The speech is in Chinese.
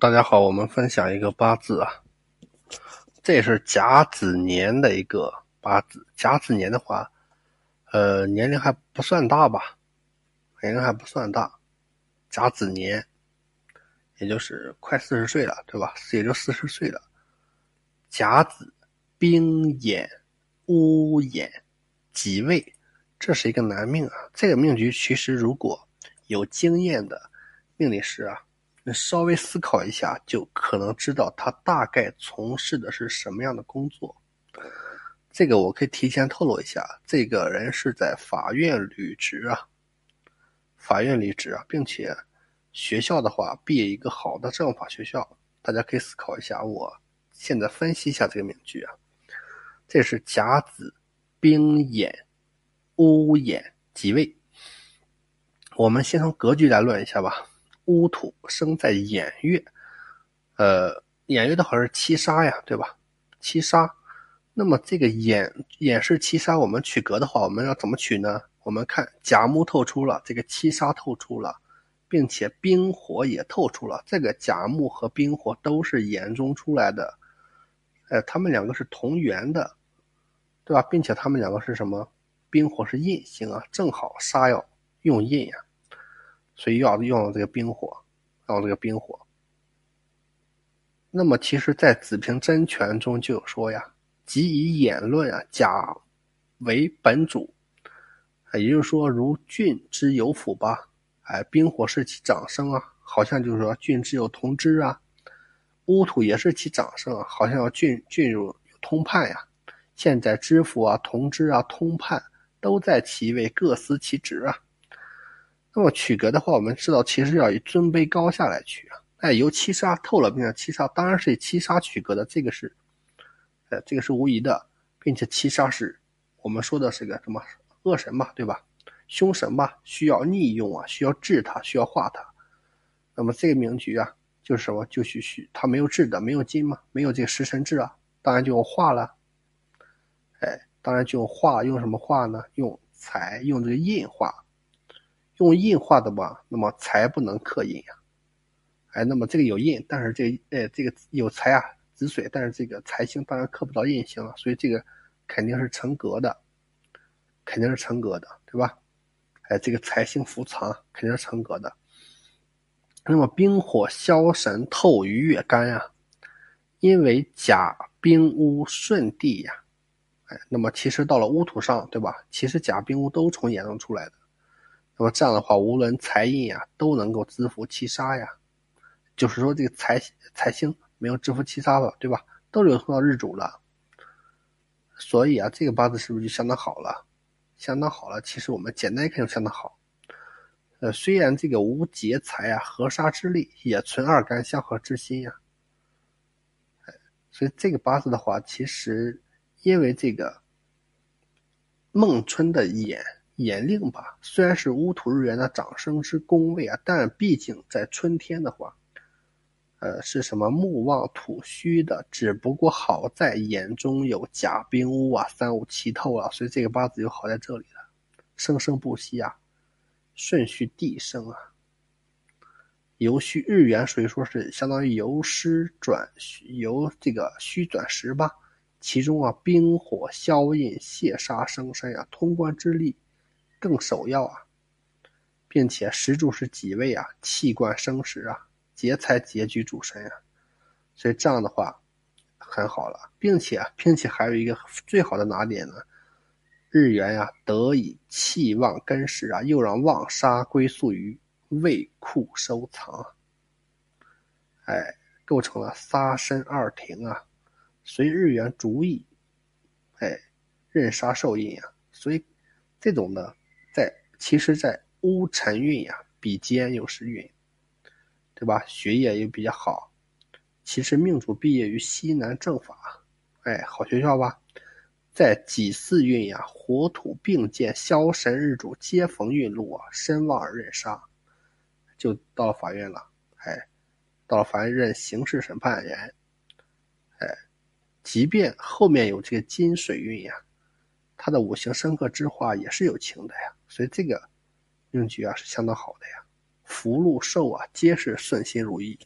大家好，我们分享一个八字啊，这是甲子年的一个八字。甲子年的话，呃，年龄还不算大吧，年龄还不算大。甲子年，也就是快四十岁了，对吧？也就四十岁了。甲子，丙寅，戊寅，己未，这是一个男命啊。这个命局其实如果有经验的命理师啊。你稍微思考一下，就可能知道他大概从事的是什么样的工作。这个我可以提前透露一下，这个人是在法院履职啊，法院履职啊，并且学校的话毕业一个好的政法学校。大家可以思考一下，我现在分析一下这个名句啊，这是甲子、丙寅、戊寅己未。我们先从格局来论一下吧。戊土生在寅月，呃，寅月的话是七杀呀，对吧？七杀，那么这个寅寅是七杀，我们取格的话，我们要怎么取呢？我们看甲木透出了，这个七杀透出了，并且冰火也透出了，这个甲木和冰火都是寅中出来的，呃，他们两个是同源的，对吧？并且他们两个是什么？冰火是印星啊，正好杀要用印呀。所以要用这个冰火，用这个冰火。那么其实，在子平真诠中就有说呀：“即以演论啊，甲为本主。”也就是说，如郡之有府吧？哎，冰火是其长生啊，好像就是说郡之有同知啊。乌土也是其长生啊，好像要郡郡有有通判呀。现在知府啊、同知啊、通判都在其位，各司其职啊。那么取格的话，我们知道其实要以尊卑高下来取啊。哎，由七杀透了，并且七杀当然是以七杀取格的，这个是，呃，这个是无疑的，并且七杀是我们说的是个什么恶神嘛，对吧？凶神嘛，需要逆用啊，需要治它，需要化它。那么这个名局啊，就是什么？就需需它没有治的，没有金嘛，没有这个食神治啊，当然就用化了。哎，当然就用化，用什么化呢？用财，用这个印化。用印化的吧，那么财不能克印呀，哎，那么这个有印，但是这个，哎，这个有财啊，子水，但是这个财星当然克不到印星了，所以这个肯定是成格的，肯定是成格的，对吧？哎，这个财星伏藏肯定是成格的。那么冰火消神透于月干呀，因为甲冰乌顺地呀，哎，那么其实到了乌土上，对吧？其实甲冰乌都从眼中出来的。那么这样的话，无论财印呀，都能够支付七杀呀。就是说，这个财财星没有支付七杀吧，对吧？都流通到日主了。所以啊，这个八字是不是就相当好了？相当好了。其实我们简单一看就相当好。呃，虽然这个无劫财啊，合杀之力，也存二干相合之心呀。所以这个八字的话，其实因为这个孟春的眼。严令吧，虽然是乌土日元的长生之宫位啊，但毕竟在春天的话，呃，是什么木旺土虚的？只不过好在眼中有甲兵乌啊，三五七透啊，所以这个八字就好在这里了，生生不息啊，顺序递升啊。由虚日元所以说是相当于由湿转由这个虚转实吧，其中啊，冰火消印泄杀生身啊，通关之力。更首要啊，并且石柱是己位啊？气贯生石啊，劫财劫局主神啊，所以这样的话很好了，并且并且还有一个最好的哪点呢？日元呀得以气旺根实啊，又让旺杀归宿于胃库收藏，哎，构成了杀身二庭啊，随日元主意，哎，任杀受印啊，所以这种呢。在其实，在乌辰运呀，比肩又是运，对吧？学业又比较好。其实命主毕业于西南政法，哎，好学校吧？在己巳运呀，火土并见，枭神日主皆逢运路啊，身旺而任杀，就到了法院了。哎，到了法院任刑事审判员。哎，即便后面有这个金水运呀。他的五行生克之化也是有情的呀，所以这个命局啊是相当好的呀，福禄寿啊皆是顺心如意。